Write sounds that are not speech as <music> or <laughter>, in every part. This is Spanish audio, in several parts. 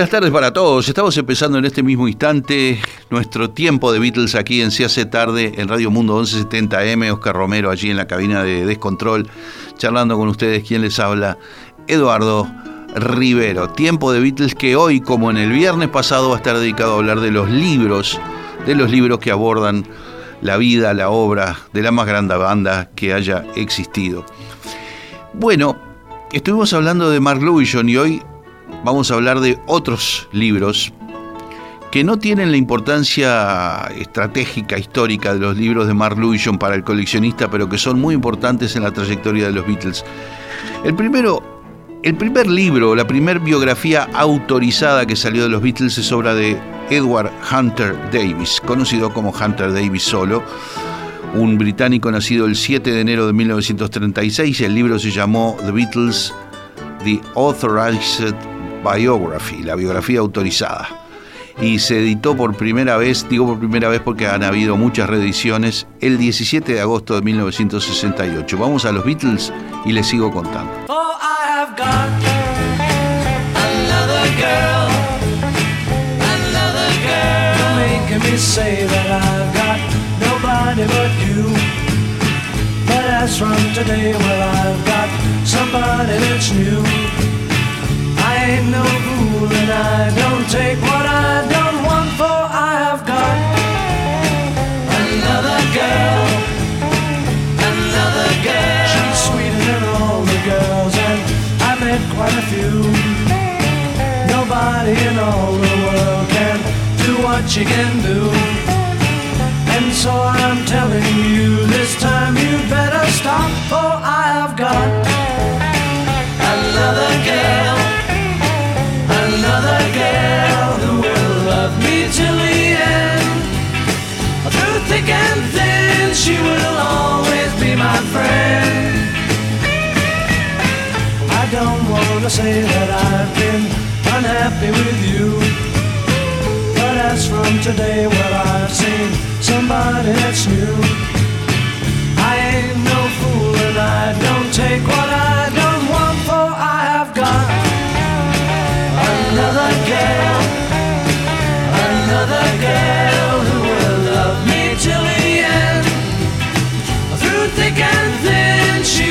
Buenas tardes para todos. Estamos empezando en este mismo instante nuestro tiempo de Beatles aquí en Se tarde en Radio Mundo 1170M. Oscar Romero allí en la cabina de Descontrol, charlando con ustedes. ¿Quién les habla? Eduardo Rivero. Tiempo de Beatles que hoy, como en el viernes pasado, va a estar dedicado a hablar de los libros, de los libros que abordan la vida, la obra de la más grande banda que haya existido. Bueno, estuvimos hablando de Mark Lewison y hoy vamos a hablar de otros libros que no tienen la importancia estratégica, histórica de los libros de Mark Lewison para el coleccionista, pero que son muy importantes en la trayectoria de los Beatles. El primero, el primer libro, la primera biografía autorizada que salió de los Beatles es obra de Edward Hunter Davis, conocido como Hunter Davis solo, un británico nacido el 7 de enero de 1936. El libro se llamó The Beatles, The Authorized Biography, la biografía autorizada. Y se editó por primera vez, digo por primera vez porque han habido muchas reediciones, el 17 de agosto de 1968. Vamos a los Beatles y les sigo contando. Oh, I have got another girl, another girl, making me say that I've got nobody but you. But as from today, well, I've got somebody that's new. Ain't no fool and I don't take what I don't want for I have got another girl, another girl. She's sweeter than all the girls and I met quite a few. Nobody in all the world can do what she can do. And so I'm telling you this time you better stop for I have got another girl the end. Through thick and thin, she will always be my friend. I don't wanna say that I've been unhappy with you. But as from today, well, I've seen somebody that's new. I ain't no fool and I don't take what I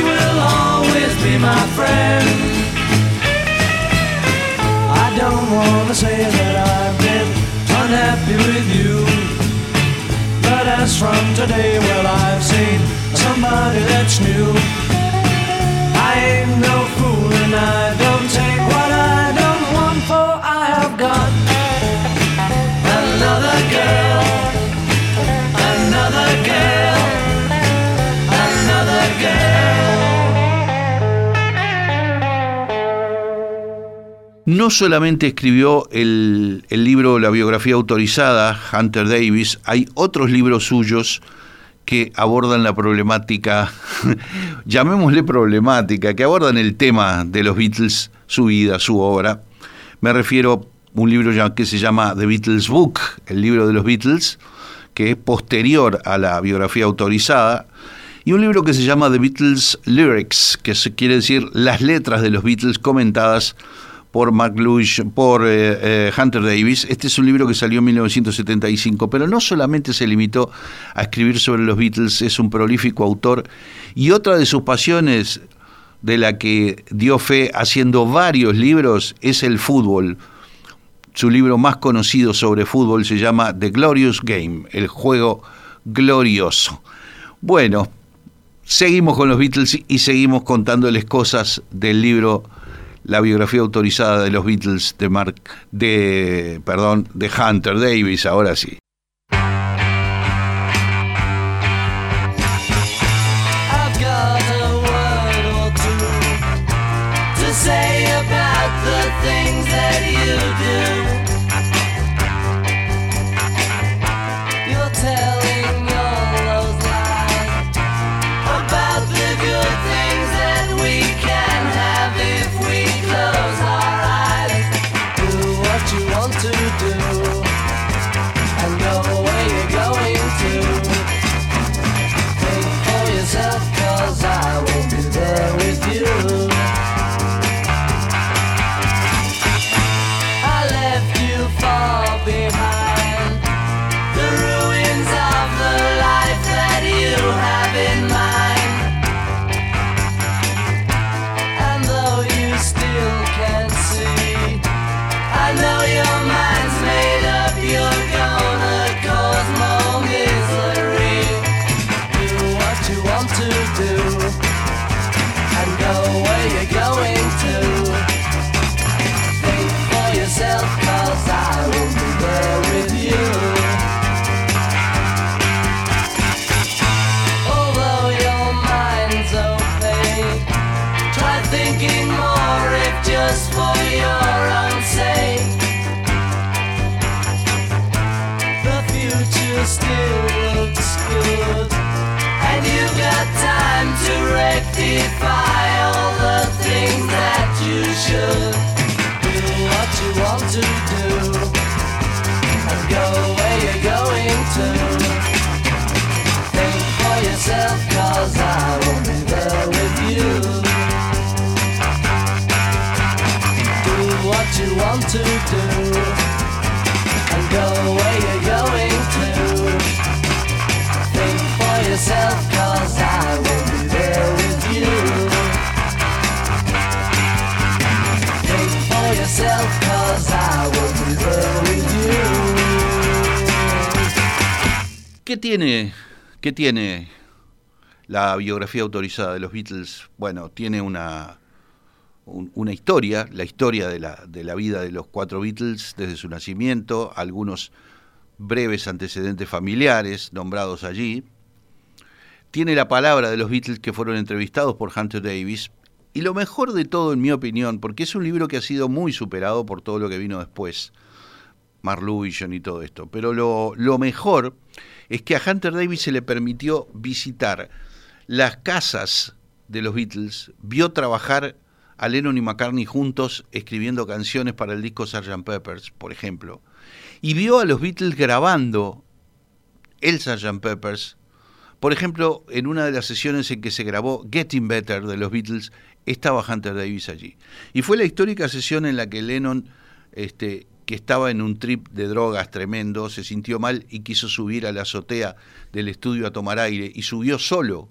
will always be my friend. I don't wanna say that I've been unhappy with you. But as from today, well, I've seen somebody that's new. I ain't no fool and I no solamente escribió el, libro La biografía autorizada, Hunter Davis, hay otros libros suyos que abordan la problemática, <laughs> llamémosle problemática, que abordan el tema de los Beatles, su vida, su obra. Me refiero a un libro que se llama The Beatles Book, el libro de los Beatles, que es posterior a la biografía autorizada, y un libro que se llama The Beatles Lyrics, que quiere decir las letras de los Beatles comentadas por por eh, eh, Hunter Davis. Este es un libro que salió en 1975, pero no solamente se limitó a escribir sobre los Beatles, es un prolífico autor y otra de sus pasiones de la que dio fe haciendo varios libros es el fútbol. Su libro más conocido sobre fútbol se llama The Glorious Game, el juego glorioso. Bueno, seguimos con los Beatles y seguimos contándoles cosas del libro la biografía autorizada de los Beatles de Mark, de, perdón, de Hunter Davis, ahora sí. ¿Qué tiene, ¿Qué tiene la biografía autorizada de los Beatles? Bueno, tiene una, una historia, la historia de la, de la vida de los cuatro Beatles desde su nacimiento, algunos breves antecedentes familiares nombrados allí. Tiene la palabra de los Beatles que fueron entrevistados por Hunter Davis. Y lo mejor de todo, en mi opinión, porque es un libro que ha sido muy superado por todo lo que vino después, Marluvision y todo esto, pero lo, lo mejor es que a Hunter Davis se le permitió visitar las casas de los Beatles, vio trabajar a Lennon y McCartney juntos escribiendo canciones para el disco Sgt. Peppers, por ejemplo, y vio a los Beatles grabando el Sgt. Peppers. Por ejemplo, en una de las sesiones en que se grabó Getting Better de los Beatles, estaba Hunter Davis allí. Y fue la histórica sesión en la que Lennon este, que estaba en un trip de drogas tremendo, se sintió mal y quiso subir a la azotea del estudio a tomar aire y subió solo.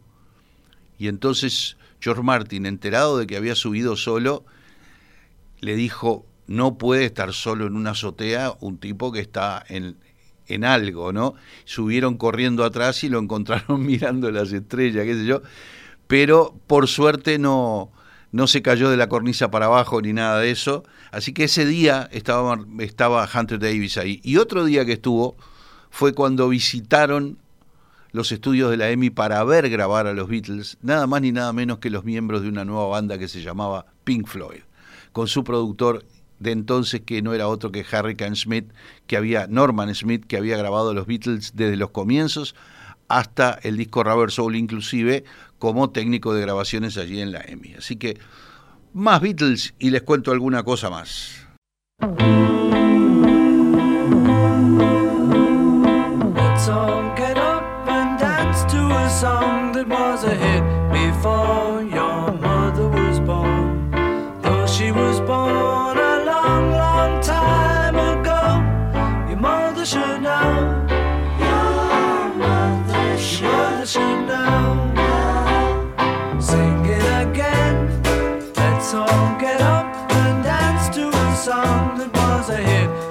Y entonces George Martin, enterado de que había subido solo, le dijo, no puede estar solo en una azotea un tipo que está en, en algo, ¿no? Subieron corriendo atrás y lo encontraron <laughs> mirando las estrellas, qué sé yo. Pero por suerte no, no se cayó de la cornisa para abajo ni nada de eso. Así que ese día estaba, estaba Hunter Davis ahí. Y otro día que estuvo fue cuando visitaron los estudios de la EMI para ver grabar a los Beatles, nada más ni nada menos que los miembros de una nueva banda que se llamaba Pink Floyd, con su productor de entonces que no era otro que Harry Can Smith, que había Norman Smith, que había grabado a los Beatles desde los comienzos hasta el disco Rubber Soul inclusive como técnico de grabaciones allí en la EMI. Así que más Beatles y les cuento alguna cosa más. song that was a hit before your mother was born. Though she was born a long, long time ago, your mother should know. Your mother should, mother should know. know. Sing it again. Let's all get up and dance to a song that was a hit.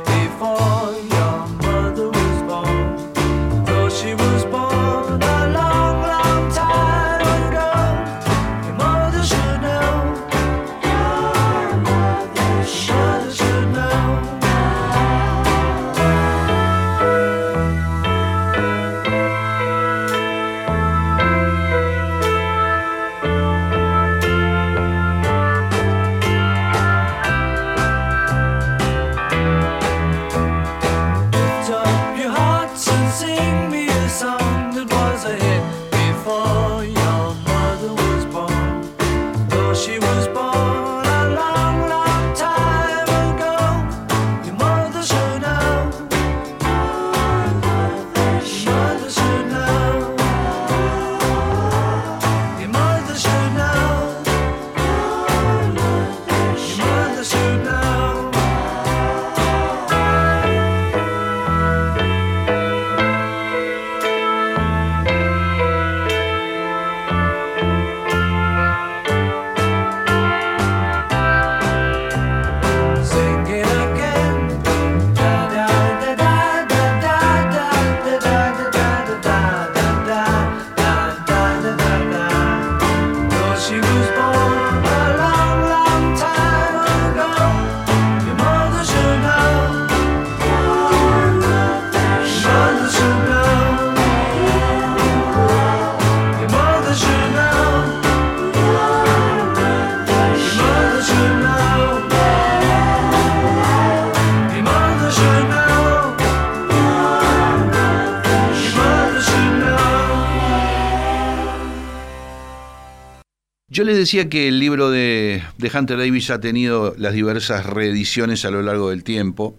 Les decía que el libro de, Hunter Davis ha tenido las diversas reediciones a lo largo del tiempo.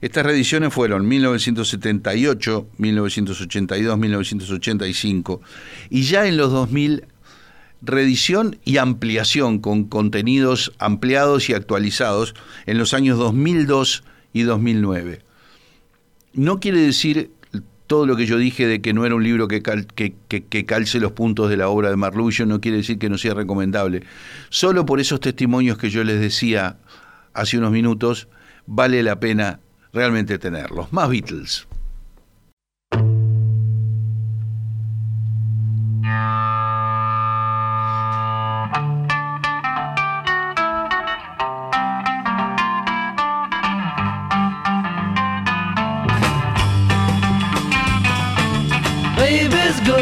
Estas reediciones fueron 1978, 1982, 1985 y ya en los 2000 reedición y ampliación con contenidos ampliados y actualizados en los años 2002 y 2009. No quiere decir todo lo que yo dije de que no era un libro que, que, calce los puntos de la obra de Marluyo, no quiere decir que no sea recomendable. Solo por esos testimonios que yo les decía hace unos minutos, vale la pena realmente tenerlos. Más Beatles.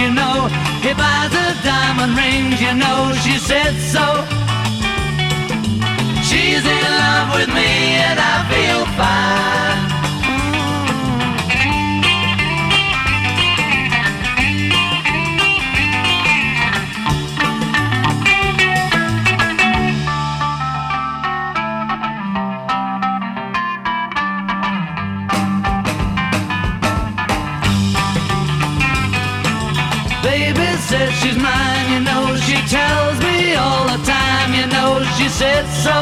You know. He buys her diamond rings, you know. She said so. She's in love with me and I feel fine. She said so.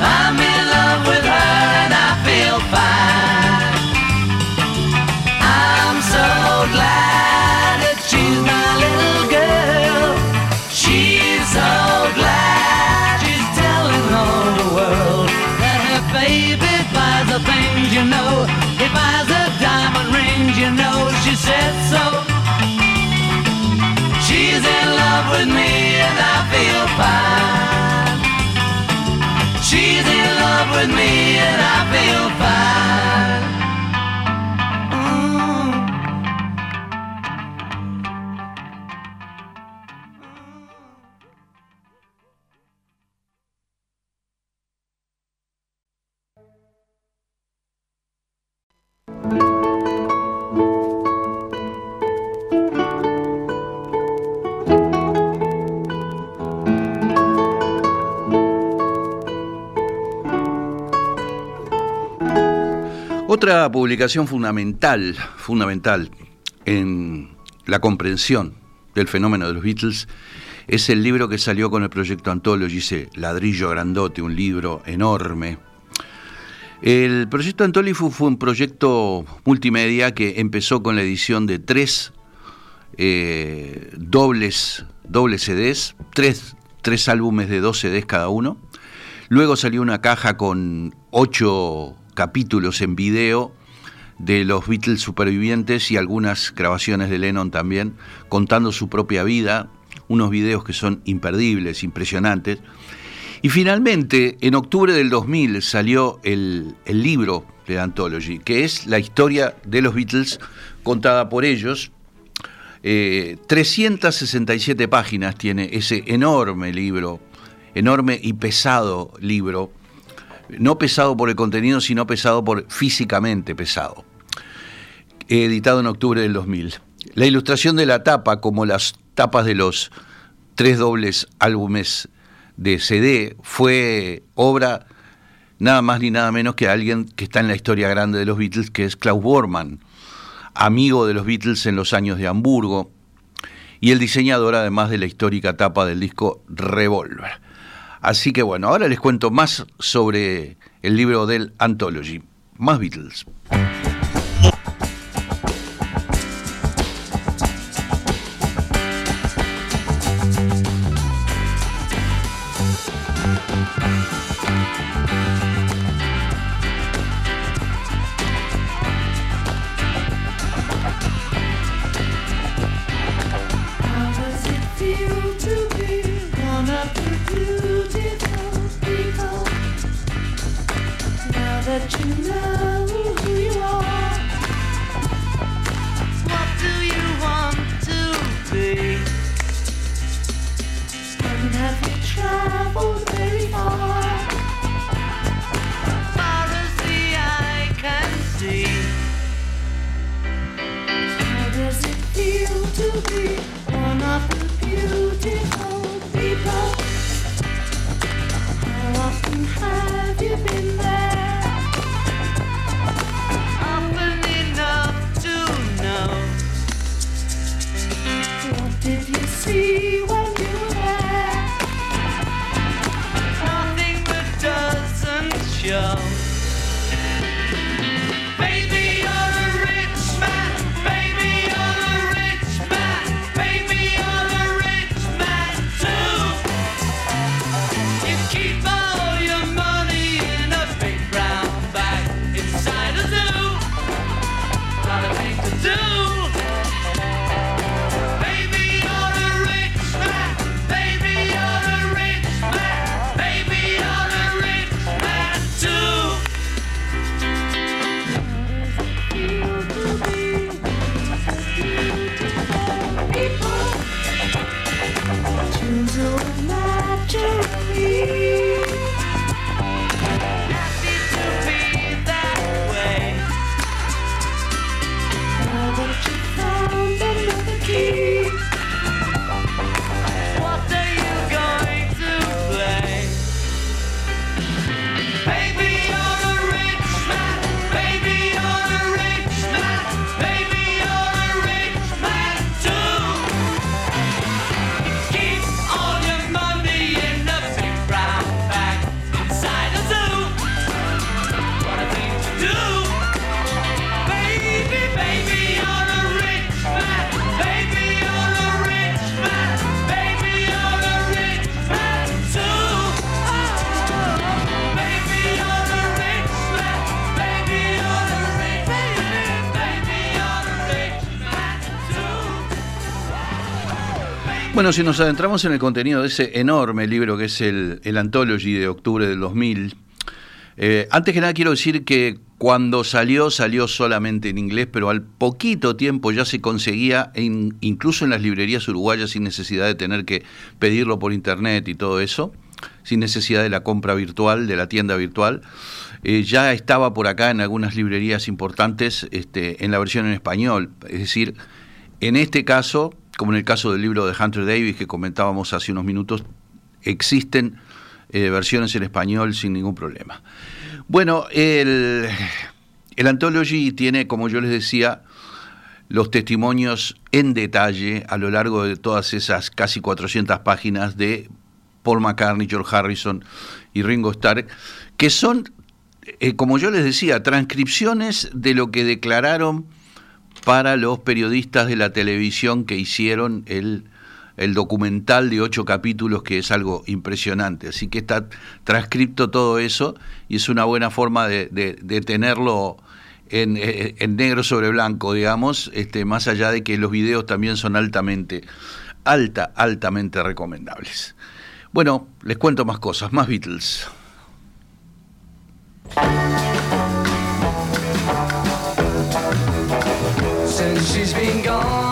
I'm in love with her and I feel fine. I'm so glad that she's my little girl. She's so glad she's telling all the world that her baby buys the things you know. He buys her diamond rings, you know. She said so. Publicación fundamental, fundamental en la comprensión del fenómeno de los Beatles es el libro que salió con el proyecto Anthology, ese ladrillo grandote, un libro enorme. El proyecto Anthology fue, fue un proyecto multimedia que empezó con la edición de tres eh, dobles, dobles CDs, tres, tres álbumes de dos CDs cada uno. Luego salió una caja con ocho capítulos en video de los Beatles supervivientes y algunas grabaciones de Lennon también, contando su propia vida, unos videos que son imperdibles, impresionantes. Y finalmente, en octubre del 2000 salió el, libro de Anthology, que es la historia de los Beatles contada por ellos. Eh, 367 páginas tiene ese enorme libro, enorme y pesado libro, no pesado por el contenido, sino pesado por físicamente pesado, editado en octubre del 2000. La ilustración de la tapa, como las tapas de los tres dobles álbumes de CD, fue obra nada más ni nada menos que alguien que está en la historia grande de los Beatles, que es Klaus Bormann, amigo de los Beatles en los años de Hamburgo, y el diseñador además de la histórica tapa del disco Revolver. Así que bueno, ahora les cuento más sobre el libro del Anthology. Más Beatles. Bueno, si nos adentramos en el contenido de ese enorme libro que es el, el Anthology de octubre del 2000, eh, antes que nada quiero decir que cuando salió, salió solamente en inglés, pero al poquito tiempo ya se conseguía, incluso en las librerías uruguayas, sin necesidad de tener que pedirlo por internet y todo eso, sin necesidad de la compra virtual, de la tienda virtual. Eh, ya estaba por acá en algunas librerías importantes este, en la versión en español. Es decir, en este caso como en el caso del libro de Hunter Davis que comentábamos hace unos minutos, existen eh, versiones en español sin ningún problema. Bueno, el, el Anthology tiene, como yo les decía, los testimonios en detalle a lo largo de todas esas casi 400 páginas de Paul McCartney, George Harrison y Ringo Starr, que son, eh, como yo les decía, transcripciones de lo que declararon para los periodistas de la televisión que hicieron el, documental de ocho capítulos, que es algo impresionante. Así que está transcripto todo eso y es una buena forma de, tenerlo en, en, negro sobre blanco, digamos, este, más allá de que los videos también son altamente, alta, altamente recomendables. Bueno, les cuento más cosas, más Beatles. She's been gone.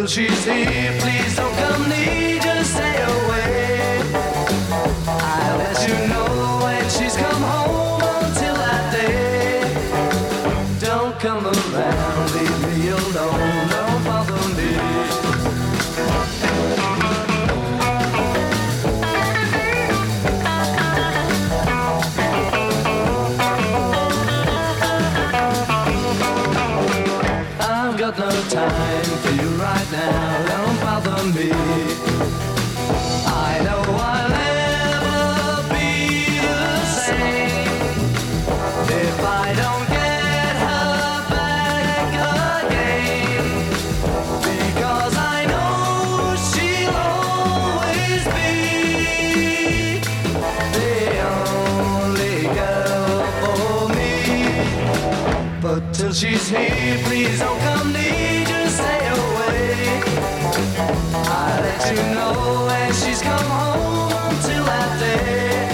Till she's here, till she's here, please don't come near, just stay away. I'll let you know when she's come home until that day.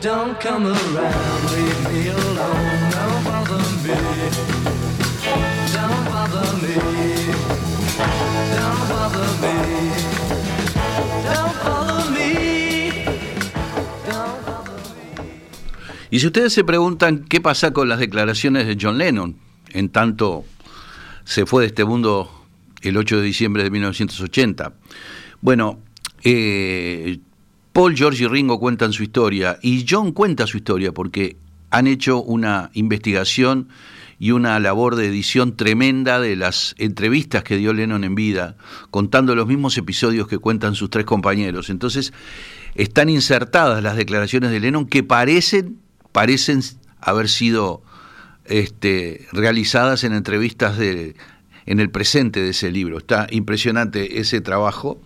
Don't come around, leave me alone, Y si ustedes se preguntan qué pasa con las declaraciones de John Lennon, en tanto se fue de este mundo el 8 de diciembre de 1980. Bueno, eh, Paul, George y Ringo cuentan su historia y John cuenta su historia porque han hecho una investigación y una labor de edición tremenda de las entrevistas que dio Lennon en vida, contando los mismos episodios que cuentan sus tres compañeros. Entonces, están insertadas las declaraciones de Lennon que parecen, parecen haber sido este, realizadas en entrevistas de, en el presente de ese libro. Está impresionante ese trabajo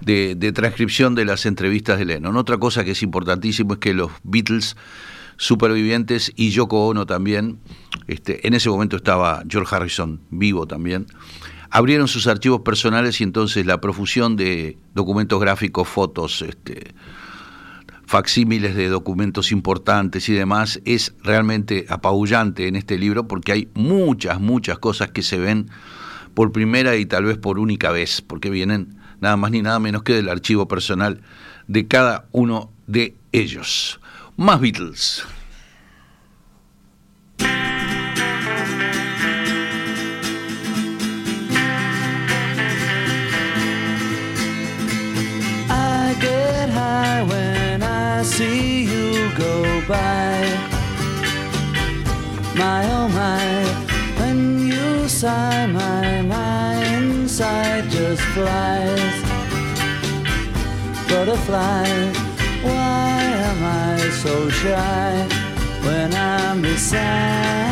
de, transcripción de las entrevistas de Lennon. Otra cosa que es importantísimo es que los Beatles supervivientes y Yoko Ono también, este, en ese momento estaba George Harrison vivo también, abrieron sus archivos personales y entonces la profusión de documentos gráficos, fotos, este, facsímiles de documentos importantes y demás es realmente apabullante en este libro porque hay muchas, muchas cosas que se ven por primera y tal vez por única vez, porque vienen nada más ni nada menos que del archivo personal de cada uno de ellos. Más Beatles. See you go by. My oh my, when you sigh, my my inside just flies. Butterfly, why am I so shy when I'm beside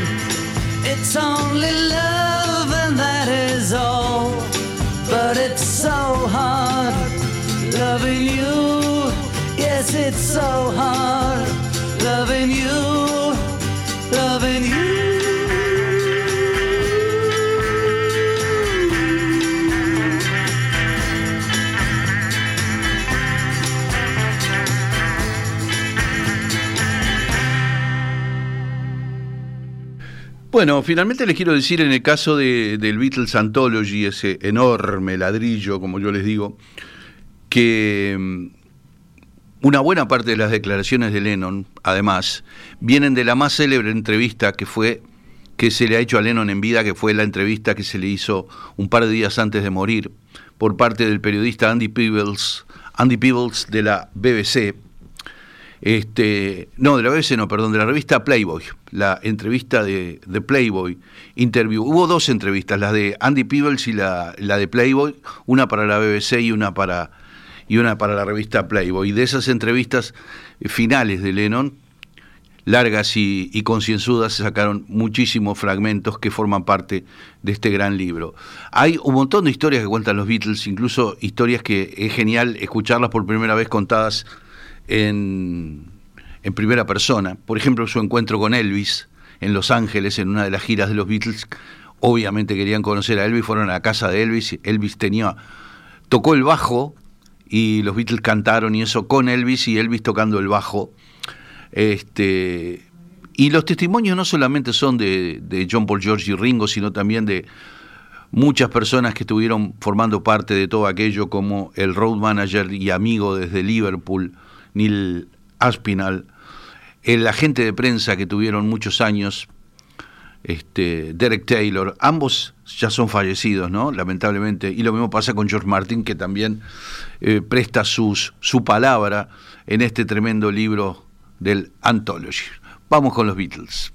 It's only love, and that is all. But it's so hard loving you. Yes, it's so hard loving you, loving you. Bueno, finalmente les quiero decir en el caso de, del Beatles Anthology, ese enorme ladrillo, como yo les digo, que mm, una buena parte de las declaraciones de Lennon, además, vienen de la más célebre entrevista que fue que se le ha hecho a Lennon en vida, que fue la entrevista que se le hizo un par de días antes de morir por parte del periodista Andy Peebles, Andy Peebles de la BBC, este, no, de la BBC no, perdón, de la revista Playboy, la entrevista de, Playboy, interview. Hubo dos entrevistas, la de Andy Peebles y la, de Playboy, una para la BBC y una para, y una para la revista Playboy. Y de esas entrevistas finales de Lennon, largas y, y concienzudas, se sacaron muchísimos fragmentos que forman parte de este gran libro. Hay un montón de historias que cuentan los Beatles, incluso historias que es genial escucharlas por primera vez contadas en, primera persona. Por ejemplo, su encuentro con Elvis en Los Ángeles, en una de las giras de los Beatles. Obviamente querían conocer a Elvis, fueron a la casa de Elvis. Elvis tenía, tocó el bajo y los Beatles cantaron y eso con Elvis y Elvis tocando el bajo. Este, y los testimonios no solamente son de, de John Paul George y Ringo, sino también de muchas personas que estuvieron formando parte de todo aquello, como el road manager y amigo desde Liverpool, Neil Aspinall, el agente de prensa que tuvieron muchos años, este, Derek Taylor, ambos ya son fallecidos, ¿no? Lamentablemente. Y lo mismo pasa con George Martin, que también eh, presta sus, su palabra en este tremendo libro del Anthology. Vamos con los Beatles.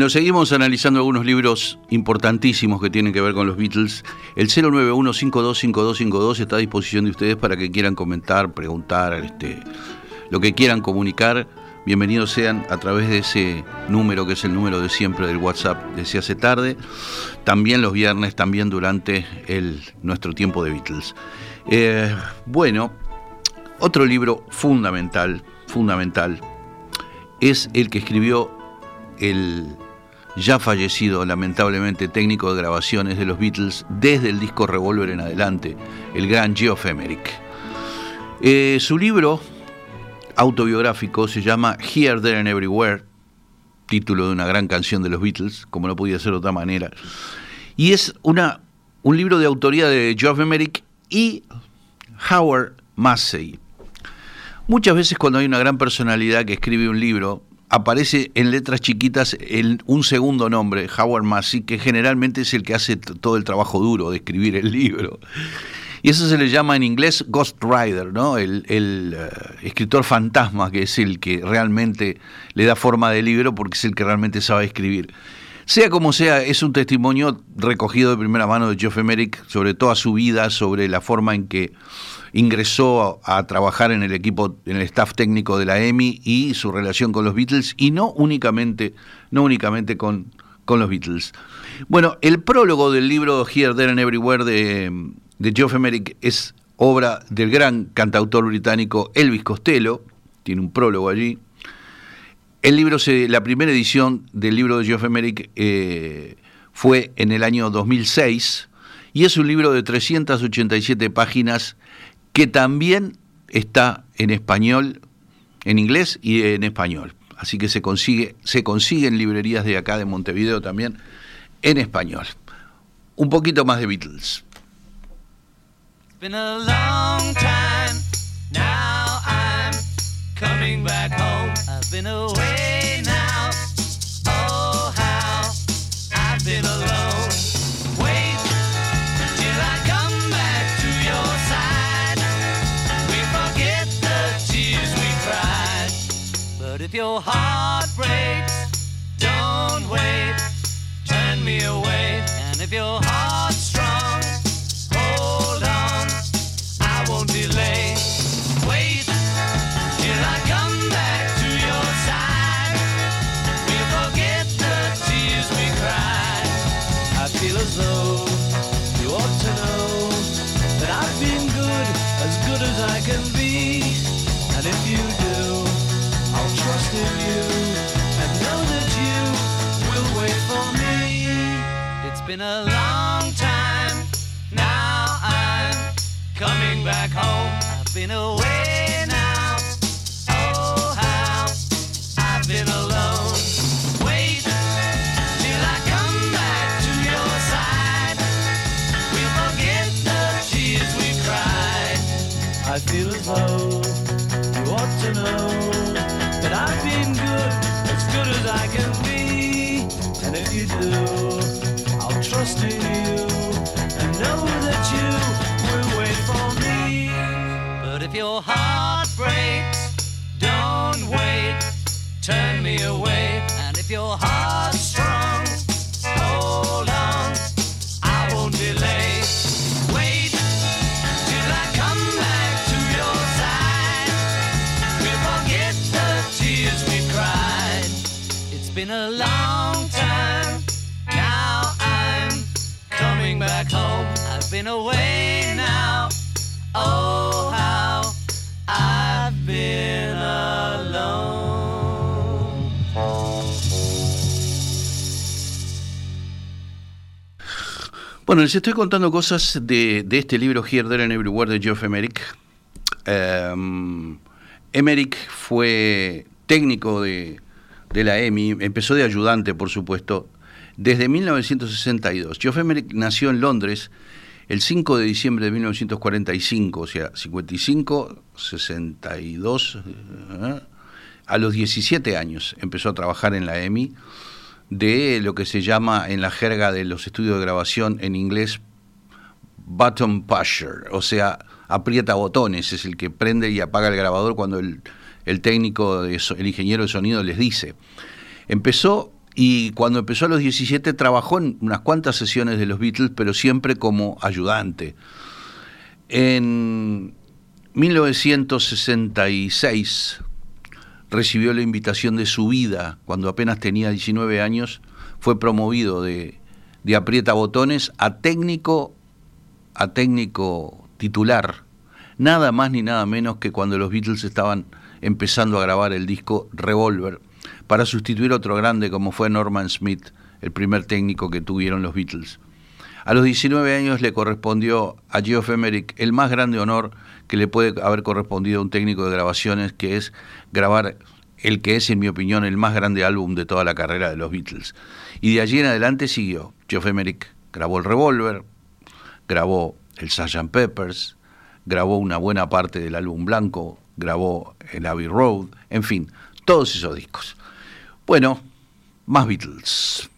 Bueno, seguimos analizando algunos libros importantísimos que tienen que ver con los Beatles. El 091-525252 está a disposición de ustedes para que quieran comentar, preguntar, este, lo que quieran comunicar. Bienvenidos sean a través de ese número que es el número de siempre del WhatsApp de hace tarde. También los viernes, también durante nuestro tiempo de Beatles. Eh, bueno, otro libro fundamental, fundamental, es el que escribió el ya fallecido, lamentablemente, técnico de grabaciones de los Beatles desde el disco Revolver en adelante, el gran Geoff Emerick. Eh, su libro autobiográfico se llama Here, There and Everywhere, título de una gran canción de los Beatles, como no podía ser de otra manera. Y es una, un libro de autoría de Geoff Emerick y Howard Massey. Muchas veces cuando hay una gran personalidad que escribe un libro, aparece en letras chiquitas el- un segundo nombre, Howard Massey, que generalmente es el que hace todo el trabajo duro de escribir el libro. Y eso se le llama en inglés Ghost Rider, ¿no? El, el, eh, escritor fantasma, que es el que realmente le da forma de libro porque es el que realmente sabe escribir. Sea como sea, es un testimonio recogido de primera mano de Geoff Emerick sobre toda su vida, sobre la forma en que ingresó a, trabajar en el equipo, en el staff técnico de la EMI y su relación con los Beatles, y no únicamente, no únicamente con, con los Beatles. Bueno, el prólogo del libro Here, There and Everywhere de, de Geoff Emerick es obra del gran cantautor británico Elvis Costello, tiene un prólogo allí. El libro, la primera edición del libro de Geoff Emerick eh, fue en el año 2006 y es un libro de 387 páginas que también está en español, en inglés y en español. Así que se consigue, se consigue en librerías de acá de Montevideo también en español. Un poquito más de Beatles. Heart breaks, don't wait. Turn me away. And if your heart's been a long time. Now I'm coming back home. I've been away now. Oh, how I've been alone. Wait till I come back to your side. We'll forget the tears we cried. I feel as though you ought to know that I've been good, as good as I can be. And if you do, Trust in you and know that you will wait for me. But if your heart breaks, don't wait, turn me away. And if your heart's now. Oh, how. Bueno, les estoy contando cosas de, de este libro Here, There and Everywhere de Geoff Emerick. Em, Emerick fue técnico de, de la EMI, empezó de ayudante, por supuesto, desde 1962. Geoff Emerick nació en Londres el 5 de diciembre de 1945, o sea, 55, 62, ¿eh? a los 17 años empezó a trabajar en la EMI de lo que se llama en la jerga de los estudios de grabación en inglés button pusher, o sea, aprieta botones, es el que prende y apaga el grabador cuando el, el técnico, el ingeniero de sonido les dice. Empezó y cuando empezó a los 17 trabajó en unas cuantas sesiones de los Beatles, pero siempre como ayudante. En 1966 recibió la invitación de su vida cuando apenas tenía 19 años, fue promovido de, de aprieta botones a técnico, a técnico titular, nada más ni nada menos que cuando los Beatles estaban empezando a grabar el disco Revolver, para sustituir otro grande como fue Norman Smith, el primer técnico que tuvieron los Beatles. A los 19 años le correspondió a Geoff Emerick el más grande honor que le puede haber correspondido a un técnico de grabaciones, que es grabar el que es, en mi opinión, el más grande álbum de toda la carrera de los Beatles. Y de allí en adelante siguió. Geoff Emerick grabó el Revolver, grabó el Sgt. Peppers, grabó una buena parte del álbum blanco, grabó el Abbey Road, en fin, todos esos discos. Bueno, más Beatles.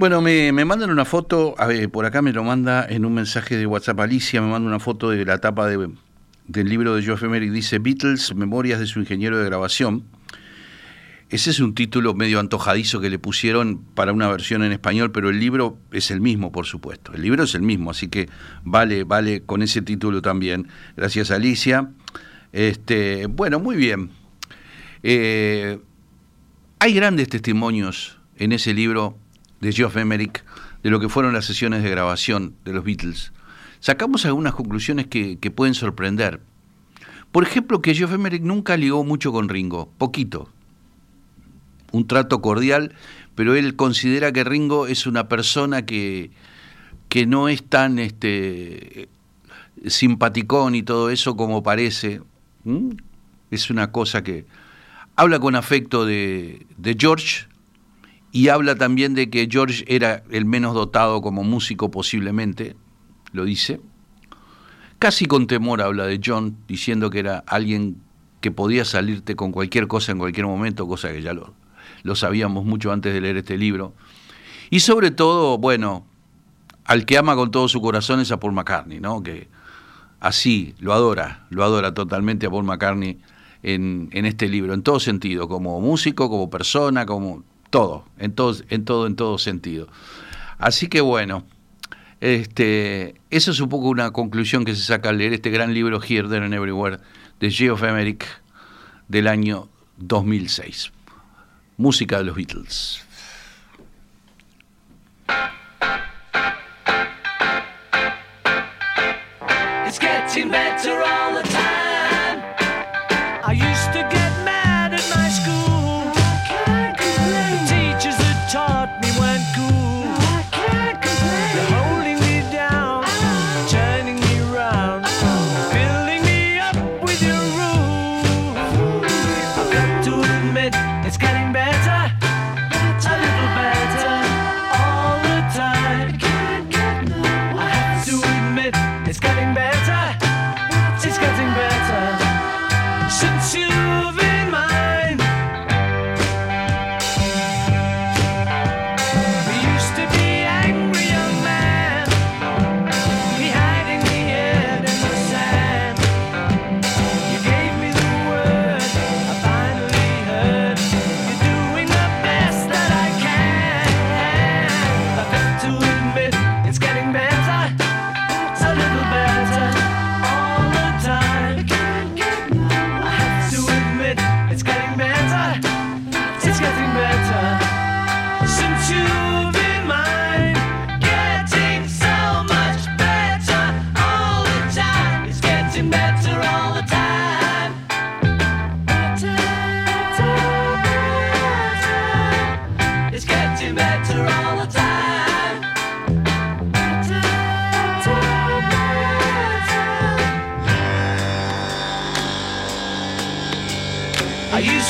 Bueno, me, me mandan una foto, a ver, por acá me lo manda en un mensaje de WhatsApp Alicia, me manda una foto de la tapa de- del libro de Geoff Emerick, dice Beatles, Memorias de su ingeniero de grabación. Ese es un título medio antojadizo que le pusieron para una versión en español, pero el libro es el mismo, por supuesto. El libro es el mismo, así que vale, vale con ese título también. Gracias, Alicia. Este, bueno, muy bien. Eh, hay grandes testimonios en ese libro de Geoff Emerick de lo que fueron las sesiones de grabación de los Beatles. Sacamos algunas conclusiones que, pueden sorprender. Por ejemplo, que Geoff Emerick nunca ligó mucho con Ringo, poquito. Un trato cordial, pero él considera que Ringo es una persona que, que no es tan este, simpaticón y todo eso como parece. Es una cosa que habla con afecto de, de George y habla también de que George era el menos dotado como músico posiblemente, lo dice. Casi con temor habla de John, diciendo que era alguien que podía salirte con cualquier cosa en cualquier momento, cosa que ya lo, sabíamos mucho antes de leer este libro. Y sobre todo, bueno, al que ama con todo su corazón es a Paul McCartney, ¿no? Que así lo adora, lo adora totalmente a Paul McCartney en, en este libro, en todo sentido, como músico, como persona, como todo, en todo, en todo, en todo sentido. Así que bueno, este, eso es un poco una conclusión que se saca al leer este gran libro Here, There and Everywhere de Geoff Emerick del año 2006. Música de los Beatles. It's getting better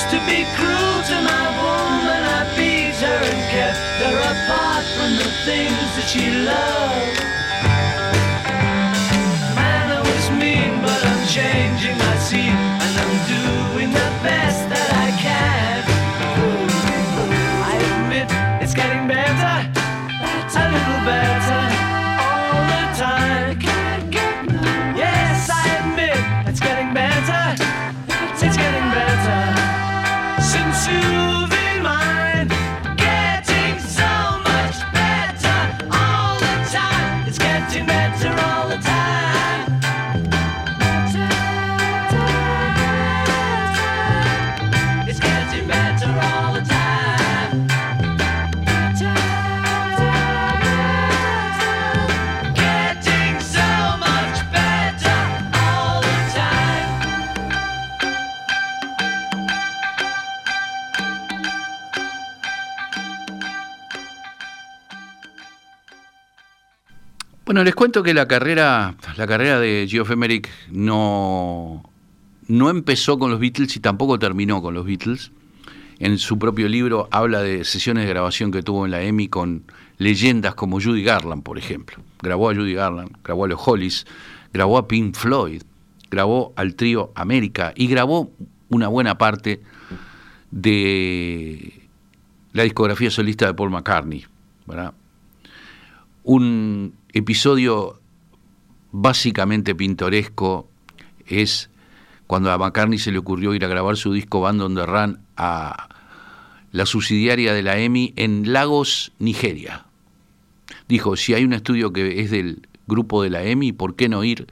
used to be cruel to my woman, I beat her and kept her apart from the things that she loved. Bueno, les cuento que la carrera, la carrera de Geoff Emerick no, no empezó con los Beatles y tampoco terminó con los Beatles. En su propio libro habla de sesiones de grabación que tuvo en la EMI con leyendas como Judy Garland, por ejemplo. Grabó a Judy Garland, grabó a los Hollies, grabó a Pink Floyd, grabó al trío América y grabó una buena parte de la discografía solista de Paul McCartney. ¿verdad? Un episodio básicamente pintoresco es cuando a McCartney se le ocurrió ir a grabar su disco Band on the Run a la subsidiaria de la EMI en Lagos, Nigeria. Dijo, si hay un estudio que es del grupo de la EMI, ¿por qué no ir?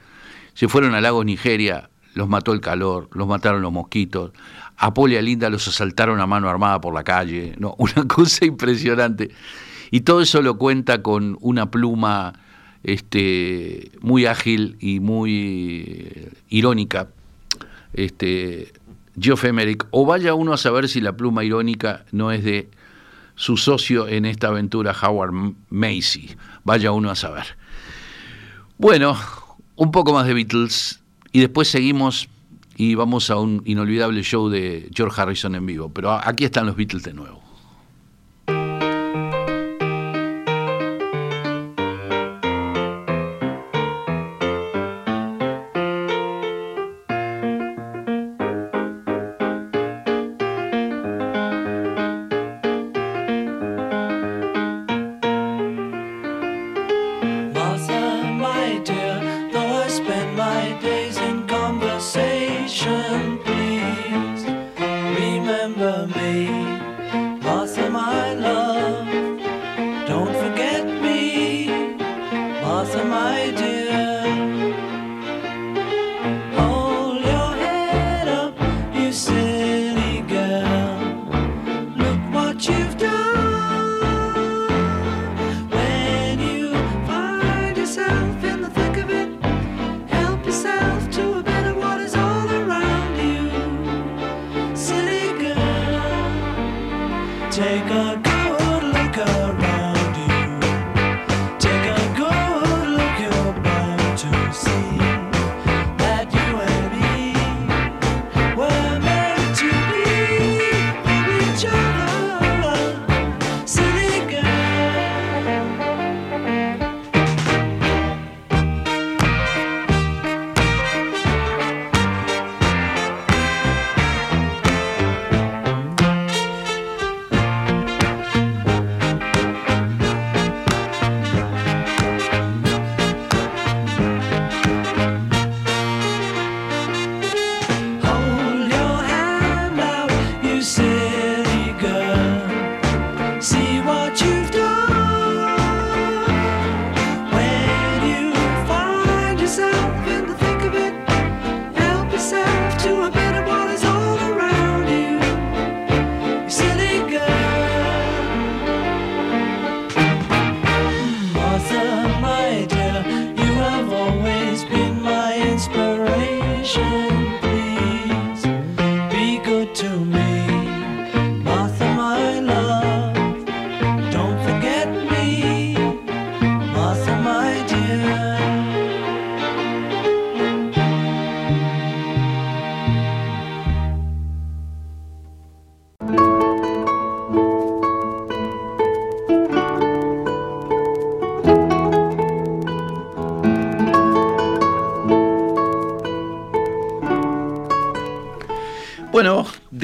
Se fueron a Lagos, Nigeria, los mató el calor, los mataron los mosquitos, a Paul y a Linda los asaltaron a mano armada por la calle, no, <laughs> una cosa impresionante. Y todo eso lo cuenta con una pluma este, muy ágil y muy eh, irónica, este, Geoff Emerick, o vaya uno a saber si la pluma irónica no es de su socio en esta aventura, Howard Macy. Vaya uno a saber. Bueno, un poco más de Beatles y después seguimos y vamos a un inolvidable show de George Harrison en vivo. Pero aquí están los Beatles de nuevo.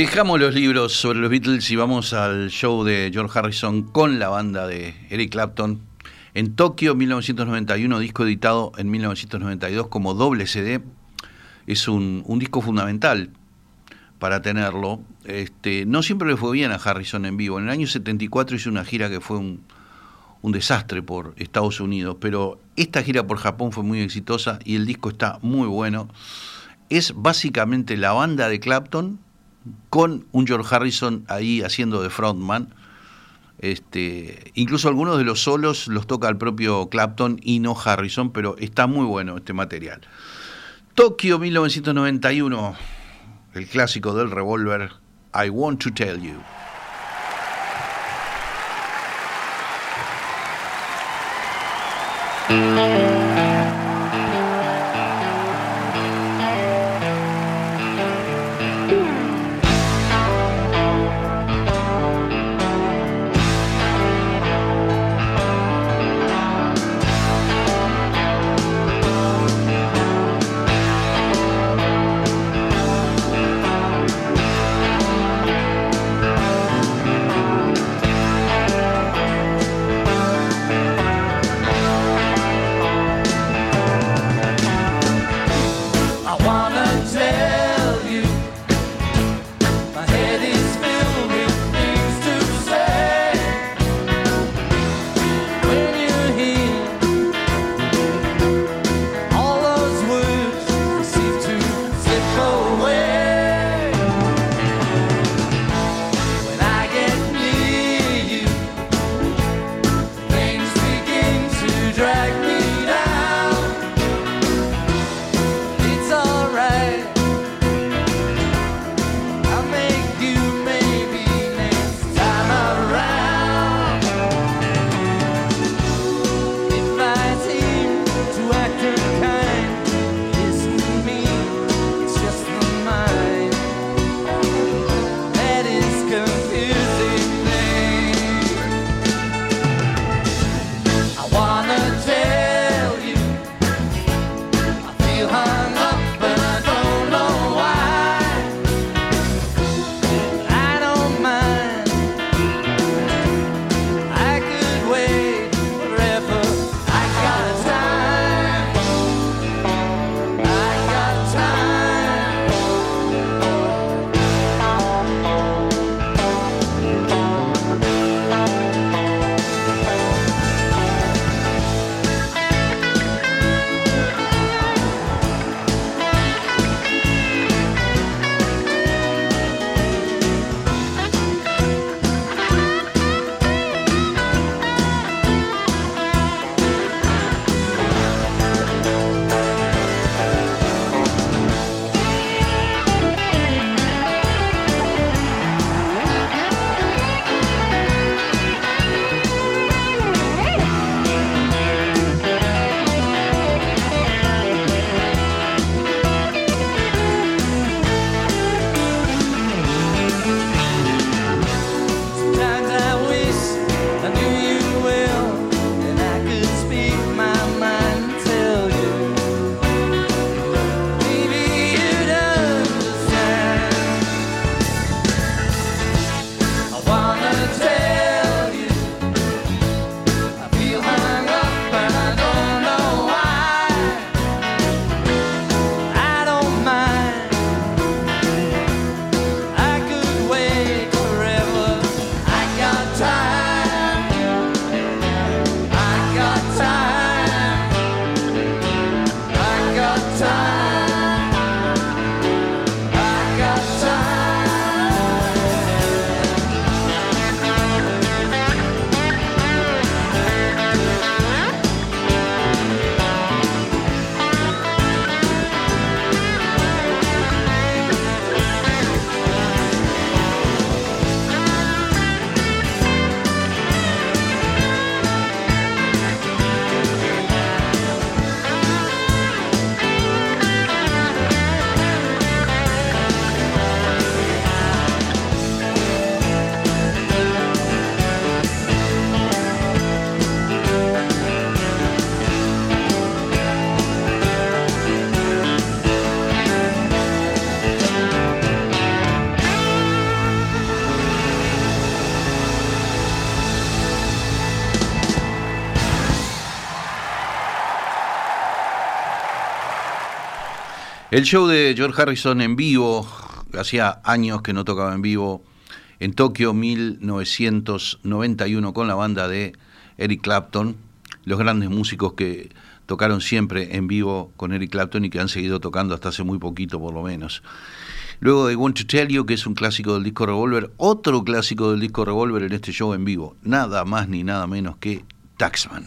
Dejamos los libros sobre los Beatles y vamos al show de George Harrison con la banda de Eric Clapton. En Tokio, 1991, disco editado en 1992 como doble CD. Es un, disco fundamental para tenerlo. Este, no siempre le fue bien a Harrison en vivo. En el año 74 hizo una gira que fue un desastre por Estados Unidos, pero esta gira por Japón fue muy exitosa y el disco está muy bueno. Es básicamente la banda de Clapton con un George Harrison ahí haciendo de frontman. Este, incluso algunos de los solos los toca el propio Clapton y no Harrison, pero está muy bueno este material. Tokio 1991, el clásico del revólver, I Want to Tell You. I El show de George Harrison en vivo, hacía años que no tocaba en vivo, en Tokio 1991 con la banda de Eric Clapton, los grandes músicos que tocaron siempre en vivo con Eric Clapton y que han seguido tocando hasta hace muy poquito por lo menos. Luego de Want to Tell You, que es un clásico del disco Revolver, otro clásico del disco Revolver en este show en vivo, nada más ni nada menos que Taxman.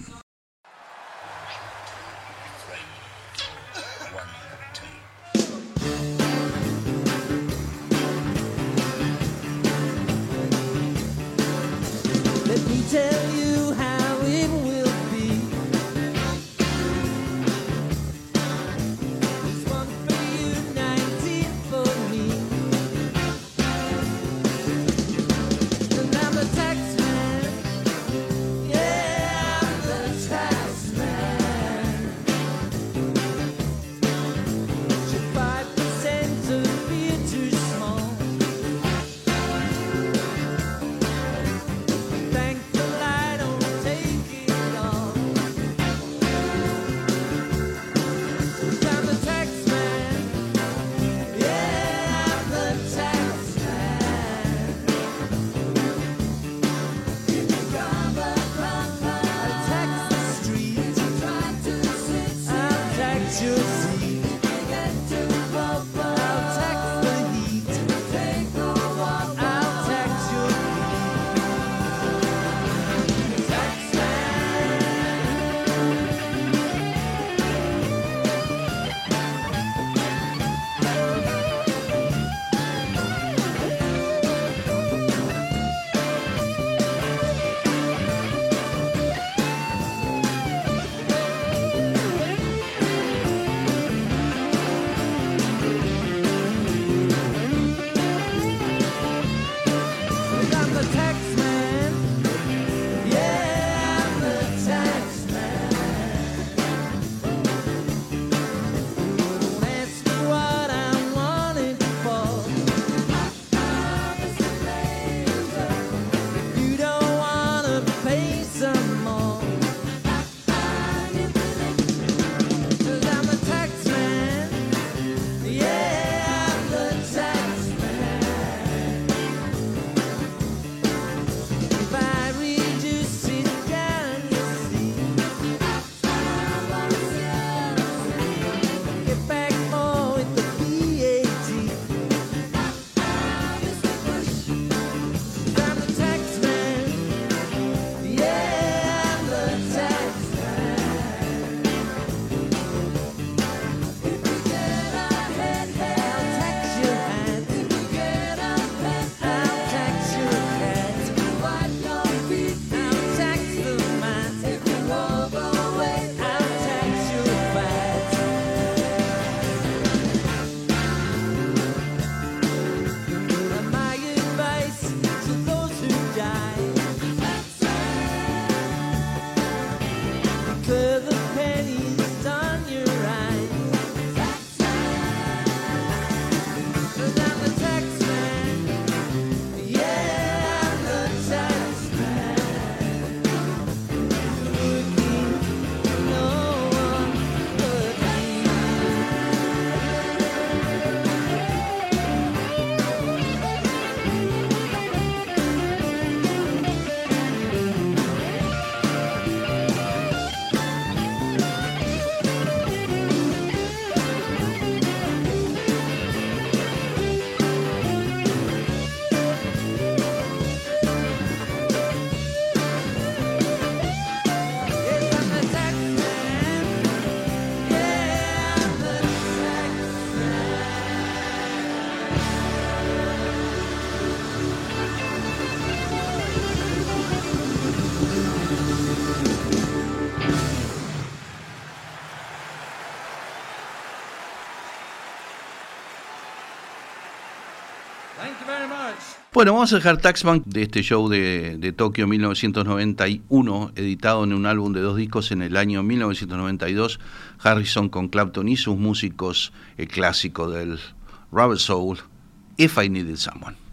Bueno, vamos a dejar Taxman de este show de, de Tokio 1991, editado en un álbum de dos discos en el año 1992, Harrison con Clapton y sus músicos, el clásico del Rubber Soul, If I Needed Someone.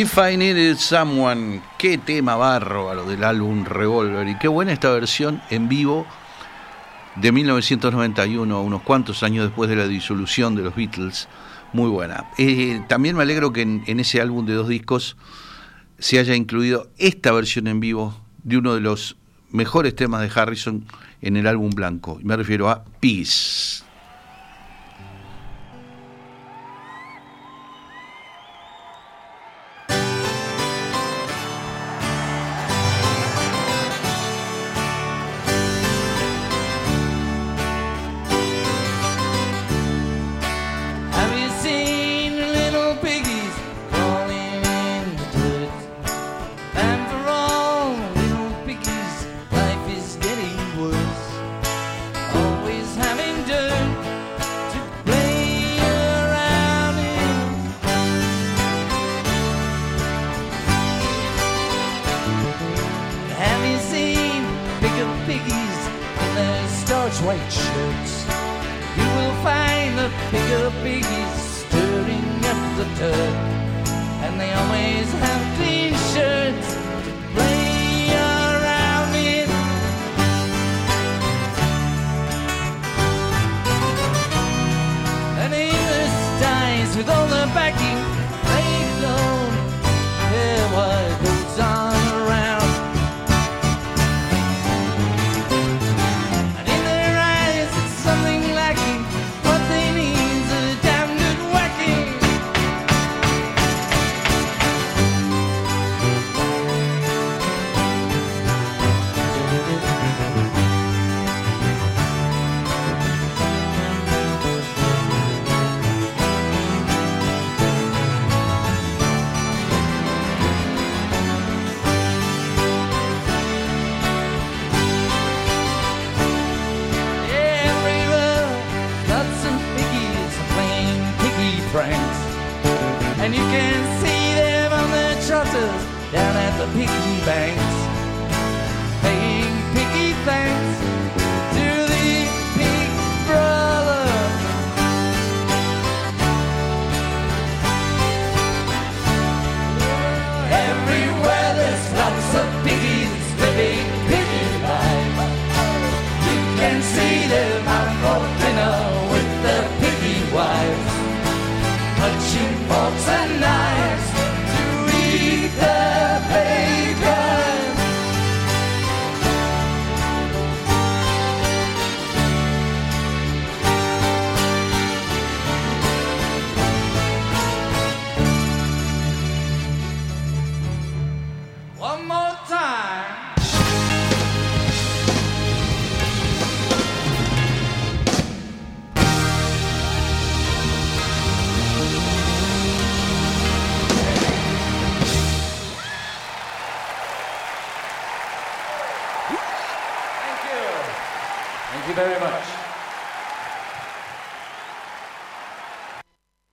If I Needed Someone, qué tema bárbaro del álbum Revolver y qué buena esta versión en vivo de 1991, unos cuantos años después de la disolución de los Beatles, muy buena. Eh, también me alegro que en, en ese álbum de dos discos se haya incluido esta versión en vivo de uno de los mejores temas de Harrison en el álbum blanco. Me refiero a Peace. With all the backing